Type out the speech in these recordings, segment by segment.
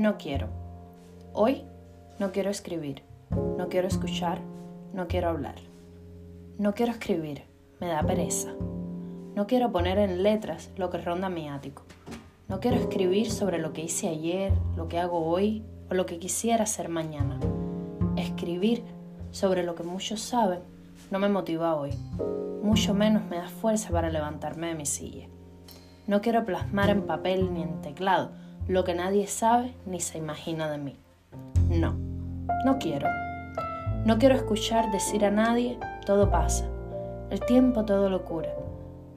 No quiero. Hoy no quiero escribir, no quiero escuchar, no quiero hablar. No quiero escribir, me da pereza. No quiero poner en letras lo que ronda mi ático. No quiero escribir sobre lo que hice ayer, lo que hago hoy o lo que quisiera hacer mañana. Escribir sobre lo que muchos saben no me motiva hoy. Mucho menos me da fuerza para levantarme de mi silla. No quiero plasmar en papel ni en teclado lo que nadie sabe ni se imagina de mí. No, no quiero. No quiero escuchar decir a nadie, todo pasa. El tiempo todo lo cura.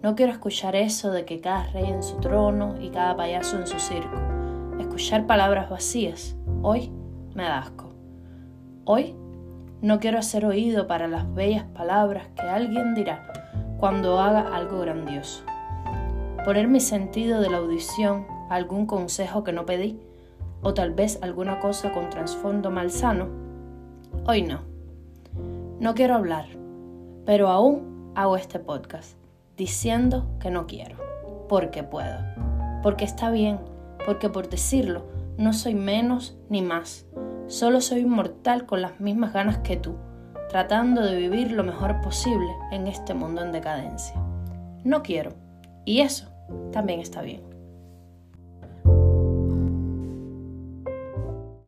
No quiero escuchar eso de que cada rey en su trono y cada payaso en su circo. Escuchar palabras vacías. Hoy me da asco. Hoy no quiero hacer oído para las bellas palabras que alguien dirá cuando haga algo grandioso. Poner mi sentido de la audición algún consejo que no pedí, o tal vez alguna cosa con trasfondo malsano, hoy no. No quiero hablar, pero aún hago este podcast, diciendo que no quiero, porque puedo, porque está bien, porque por decirlo no soy menos ni más, solo soy inmortal con las mismas ganas que tú, tratando de vivir lo mejor posible en este mundo en decadencia. No quiero, y eso también está bien.